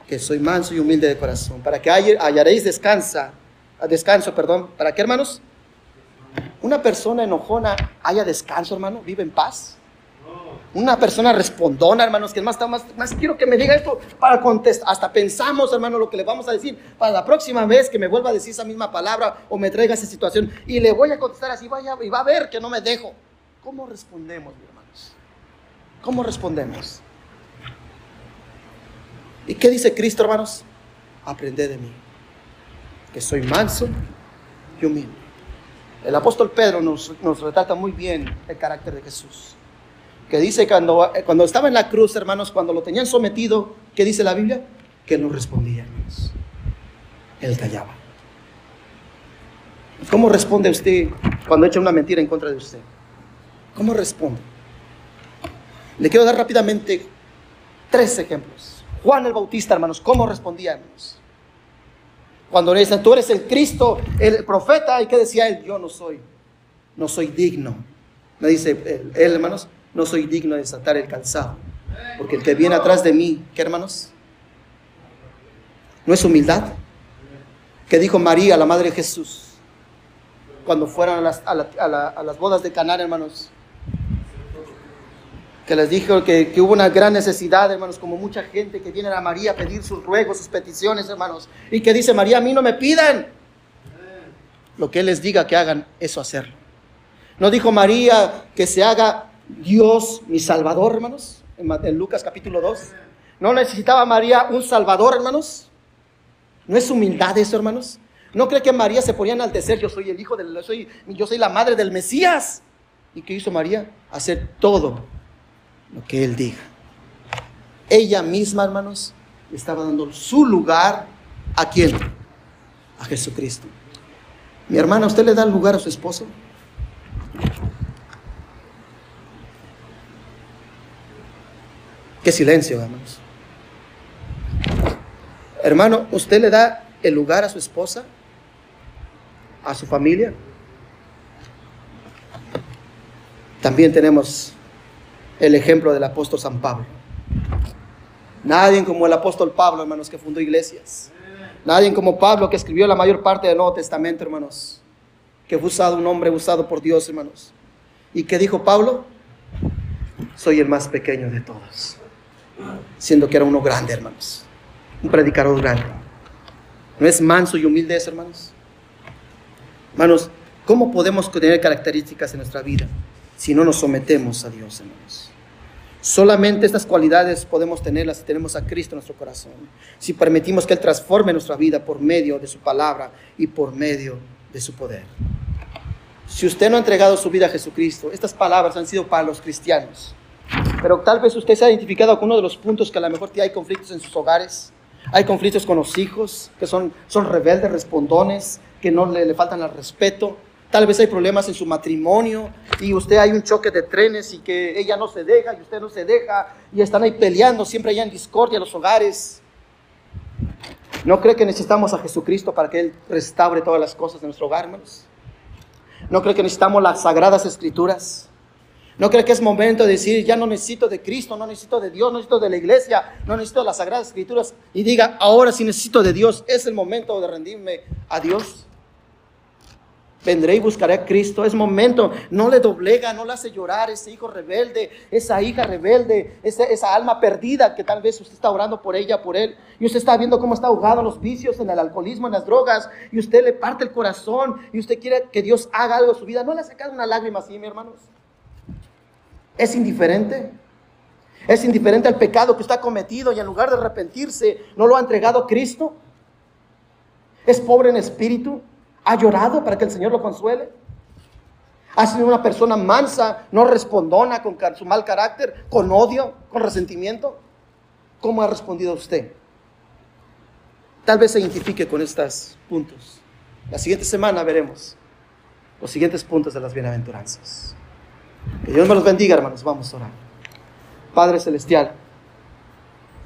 Que soy manso y humilde de corazón, para que hallaréis descansa, descanso, perdón, ¿para qué hermanos? Una persona enojona haya descanso, hermano, vive en paz. Una persona respondona, hermanos, que más, más, más quiero que me diga esto para contestar. Hasta pensamos, hermano, lo que le vamos a decir para la próxima vez que me vuelva a decir esa misma palabra o me traiga esa situación y le voy a contestar así, vaya, y va a ver que no me dejo. ¿Cómo respondemos, hermanos? ¿Cómo respondemos? ¿Y qué dice Cristo, hermanos? Aprende de mí, que soy manso y humilde. El apóstol Pedro nos, nos retrata muy bien el carácter de Jesús que dice cuando, eh, cuando estaba en la cruz, hermanos, cuando lo tenían sometido, ¿qué dice la Biblia? Que no respondía, hermanos. Él callaba. ¿Cómo responde usted cuando echa una mentira en contra de usted? ¿Cómo responde? Le quiero dar rápidamente tres ejemplos. Juan el Bautista, hermanos, ¿cómo respondía, hermanos? Cuando le dicen, tú eres el Cristo, el profeta, ¿y qué decía él? Yo no soy, no soy digno. Me dice él hermanos, no soy digno de desatar el calzado. Porque el que viene atrás de mí, ¿qué hermanos? ¿No es humildad? ¿Qué dijo María, la madre de Jesús, cuando fueron a las, bodas de Caná, hermanos? Que les dijo que, que, hubo una gran necesidad, hermanos, como mucha gente que viene a María a pedir sus ruegos, sus peticiones, hermanos. Y que dice María, a mí no me pidan. Lo que Él les diga que hagan, eso hacerlo. No dijo María que se haga Dios, mi Salvador, hermanos, en Lucas capítulo 2. ¿No necesitaba María un Salvador, hermanos? ¿No es humildad eso, hermanos? ¿No cree que María se ponía a enaltecer? Yo soy el hijo del, yo soy, yo soy la madre del Mesías. ¿Y qué hizo María? Hacer todo lo que él diga. Ella misma, hermanos, estaba dando su lugar a quién? A Jesucristo. Mi hermana, ¿usted le da lugar a su esposo? Qué silencio, hermanos. Hermano, ¿usted le da el lugar a su esposa? ¿A su familia? También tenemos el ejemplo del apóstol San Pablo. Nadie como el apóstol Pablo, hermanos, que fundó iglesias. Nadie como Pablo, que escribió la mayor parte del Nuevo Testamento, hermanos. Que fue usado, un hombre usado por Dios, hermanos. ¿Y qué dijo Pablo? Soy el más pequeño de todos siendo que era uno grande, hermanos. Un predicador grande. ¿No es manso y humilde eso, hermanos? Hermanos, ¿cómo podemos tener características en nuestra vida si no nos sometemos a Dios, hermanos? Solamente estas cualidades podemos tenerlas si tenemos a Cristo en nuestro corazón, si permitimos que Él transforme nuestra vida por medio de su palabra y por medio de su poder. Si usted no ha entregado su vida a Jesucristo, estas palabras han sido para los cristianos. Pero tal vez usted se ha identificado con uno de los puntos que a lo mejor hay conflictos en sus hogares. Hay conflictos con los hijos, que son, son rebeldes, respondones, que no le, le faltan al respeto. Tal vez hay problemas en su matrimonio y usted hay un choque de trenes y que ella no se deja y usted no se deja y están ahí peleando, siempre allá en discordia los hogares. ¿No cree que necesitamos a Jesucristo para que Él restaure todas las cosas de nuestro hogar, hermanos? ¿No cree que necesitamos las sagradas escrituras? ¿No cree que es momento de decir, ya no necesito de Cristo, no necesito de Dios, no necesito de la iglesia, no necesito de las Sagradas Escrituras? Y diga, ahora sí necesito de Dios, es el momento de rendirme a Dios. Vendré y buscaré a Cristo, es momento, no le doblega, no le hace llorar ese hijo rebelde, esa hija rebelde, esa, esa alma perdida que tal vez usted está orando por ella, por él, y usted está viendo cómo está ahogado en los vicios, en el alcoholismo, en las drogas, y usted le parte el corazón, y usted quiere que Dios haga algo en su vida. ¿No le ha sacado una lágrima así, mi hermanos? Es indiferente. Es indiferente al pecado que está cometido y en lugar de arrepentirse, no lo ha entregado a Cristo. Es pobre en espíritu. Ha llorado para que el Señor lo consuele. Ha sido una persona mansa, no respondona con su mal carácter, con odio, con resentimiento. ¿Cómo ha respondido usted? Tal vez se identifique con estos puntos. La siguiente semana veremos los siguientes puntos de las bienaventuranzas. Que Dios me los bendiga, hermanos. Vamos a orar. Padre Celestial,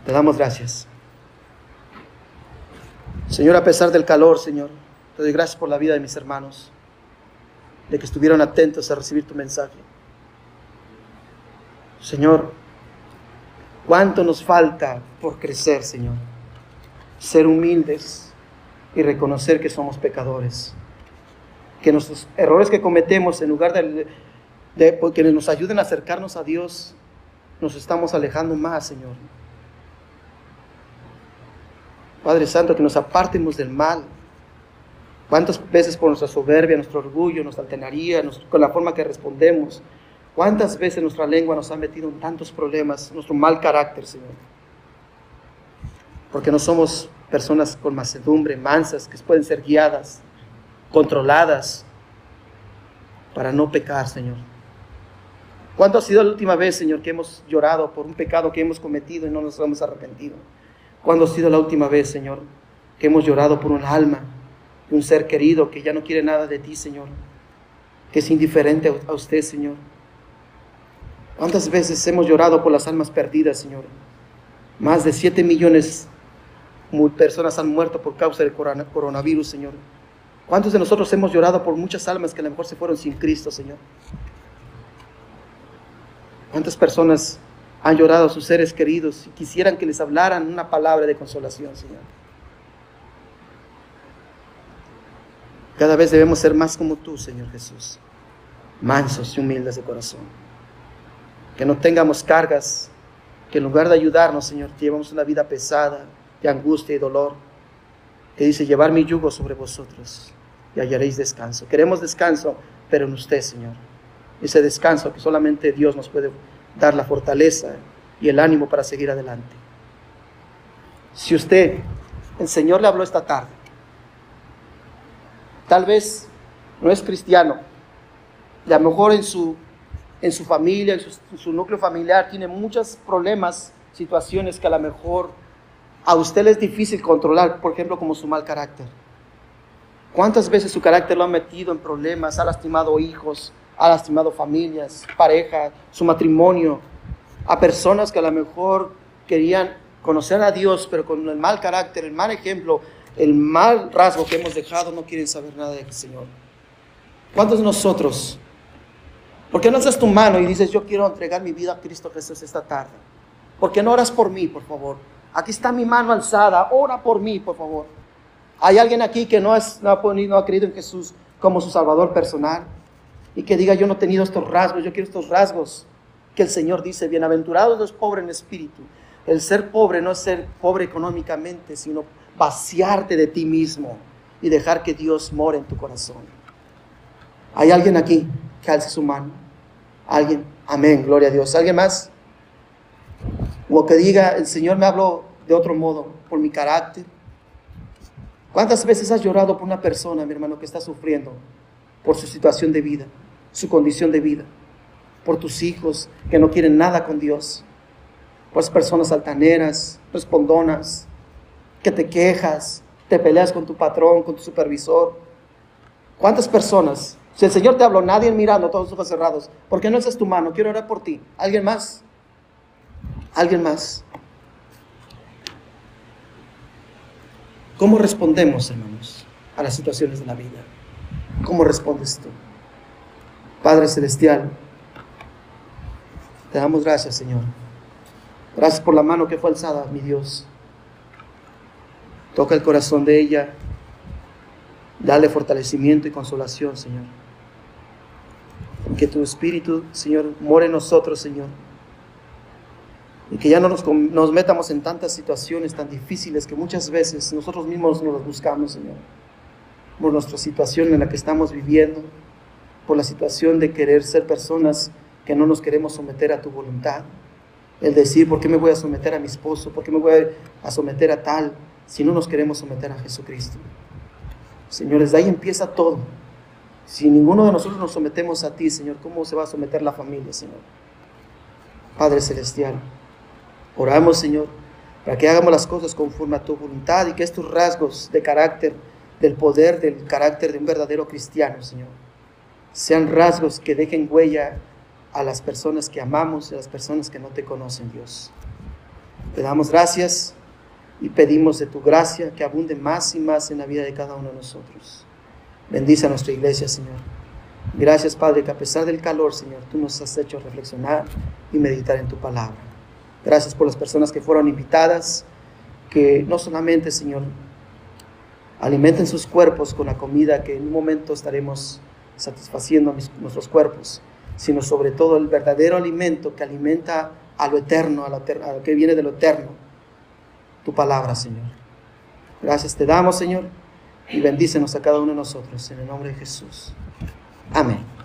te damos gracias. Señor, a pesar del calor, Señor, te doy gracias por la vida de mis hermanos, de que estuvieron atentos a recibir tu mensaje. Señor, cuánto nos falta por crecer, Señor. Ser humildes y reconocer que somos pecadores. Que nuestros errores que cometemos, en lugar de, de que nos ayuden a acercarnos a Dios, nos estamos alejando más, Señor. Padre Santo, que nos apartemos del mal. ¿Cuántas veces por nuestra soberbia, nuestro orgullo, nuestra altanería, con la forma que respondemos, cuántas veces nuestra lengua nos ha metido en tantos problemas, nuestro mal carácter, Señor? Porque no somos personas con macedumbre, mansas, que pueden ser guiadas, controladas, para no pecar, Señor. ¿Cuánto ha sido la última vez, Señor, que hemos llorado por un pecado que hemos cometido y no nos hemos arrepentido? ¿Cuándo ha sido la última vez, Señor, que hemos llorado por un alma, un ser querido que ya no quiere nada de ti, Señor? Que es indiferente a usted, Señor. ¿Cuántas veces hemos llorado por las almas perdidas, Señor? Más de 7 millones de personas han muerto por causa del coronavirus, Señor. ¿Cuántos de nosotros hemos llorado por muchas almas que a lo mejor se fueron sin Cristo, Señor? ¿Cuántas personas han llorado a sus seres queridos y quisieran que les hablaran una palabra de consolación, Señor? Cada vez debemos ser más como tú, Señor Jesús, mansos y humildes de corazón. Que no tengamos cargas, que en lugar de ayudarnos, Señor, llevamos una vida pesada de angustia y dolor. Que dice, llevar mi yugo sobre vosotros y hallaréis descanso. Queremos descanso, pero en usted, Señor ese descanso que solamente Dios nos puede dar la fortaleza y el ánimo para seguir adelante. Si usted, el Señor le habló esta tarde, tal vez no es cristiano, y a lo mejor en su, en su familia, en su, en su núcleo familiar, tiene muchos problemas, situaciones que a lo mejor a usted le es difícil controlar, por ejemplo, como su mal carácter. ¿Cuántas veces su carácter lo ha metido en problemas, ha lastimado hijos, ha lastimado familias, parejas, su matrimonio, a personas que a lo mejor querían conocer a Dios, pero con el mal carácter, el mal ejemplo, el mal rasgo que hemos dejado, no quieren saber nada del Señor. ¿Cuántos de nosotros? ¿Por qué no haces tu mano y dices, yo quiero entregar mi vida a Cristo Jesús esta tarde? ¿Por qué no oras por mí, por favor? Aquí está mi mano alzada, ora por mí, por favor. ¿Hay alguien aquí que no, es, no, ha, no ha creído en Jesús como su Salvador personal? Y que diga, yo no he tenido estos rasgos, yo quiero estos rasgos. Que el Señor dice, bienaventurados los pobres en espíritu. El ser pobre no es ser pobre económicamente, sino vaciarte de ti mismo y dejar que Dios more en tu corazón. ¿Hay alguien aquí que alce su mano? ¿Alguien? Amén, gloria a Dios. ¿Alguien más? O que diga, el Señor me habló de otro modo, por mi carácter. ¿Cuántas veces has llorado por una persona, mi hermano, que está sufriendo por su situación de vida? Su condición de vida, por tus hijos que no quieren nada con Dios, por las personas altaneras, respondonas, que te quejas, te peleas con tu patrón, con tu supervisor. ¿Cuántas personas? Si el Señor te habló, nadie mirando, todos los ojos cerrados, ¿por qué no haces tu mano? Quiero orar por ti. ¿Alguien más? ¿Alguien más? ¿Cómo respondemos, hermanos, a las situaciones de la vida? ¿Cómo respondes tú? Padre Celestial, te damos gracias, Señor. Gracias por la mano que fue alzada, mi Dios. Toca el corazón de ella. Dale fortalecimiento y consolación, Señor. Que tu Espíritu, Señor, more en nosotros, Señor. Y que ya no nos, nos metamos en tantas situaciones tan difíciles que muchas veces nosotros mismos nos las buscamos, Señor. Por nuestra situación en la que estamos viviendo por la situación de querer ser personas que no nos queremos someter a tu voluntad. El decir, ¿por qué me voy a someter a mi esposo? ¿Por qué me voy a someter a tal si no nos queremos someter a Jesucristo? Señores, de ahí empieza todo. Si ninguno de nosotros nos sometemos a ti, Señor, ¿cómo se va a someter la familia, Señor? Padre Celestial, oramos, Señor, para que hagamos las cosas conforme a tu voluntad y que estos rasgos de carácter del poder del carácter de un verdadero cristiano, Señor. Sean rasgos que dejen huella a las personas que amamos y a las personas que no te conocen, Dios. Te damos gracias y pedimos de tu gracia que abunde más y más en la vida de cada uno de nosotros. Bendice a nuestra iglesia, Señor. Gracias, Padre, que a pesar del calor, Señor, tú nos has hecho reflexionar y meditar en tu palabra. Gracias por las personas que fueron invitadas, que no solamente, Señor, alimenten sus cuerpos con la comida que en un momento estaremos satisfaciendo nuestros cuerpos, sino sobre todo el verdadero alimento que alimenta a lo eterno, a lo, que viene de lo eterno, tu palabra, Señor. Gracias te damos, Señor, y bendícenos a cada uno de nosotros, en el nombre de Jesús. Amén.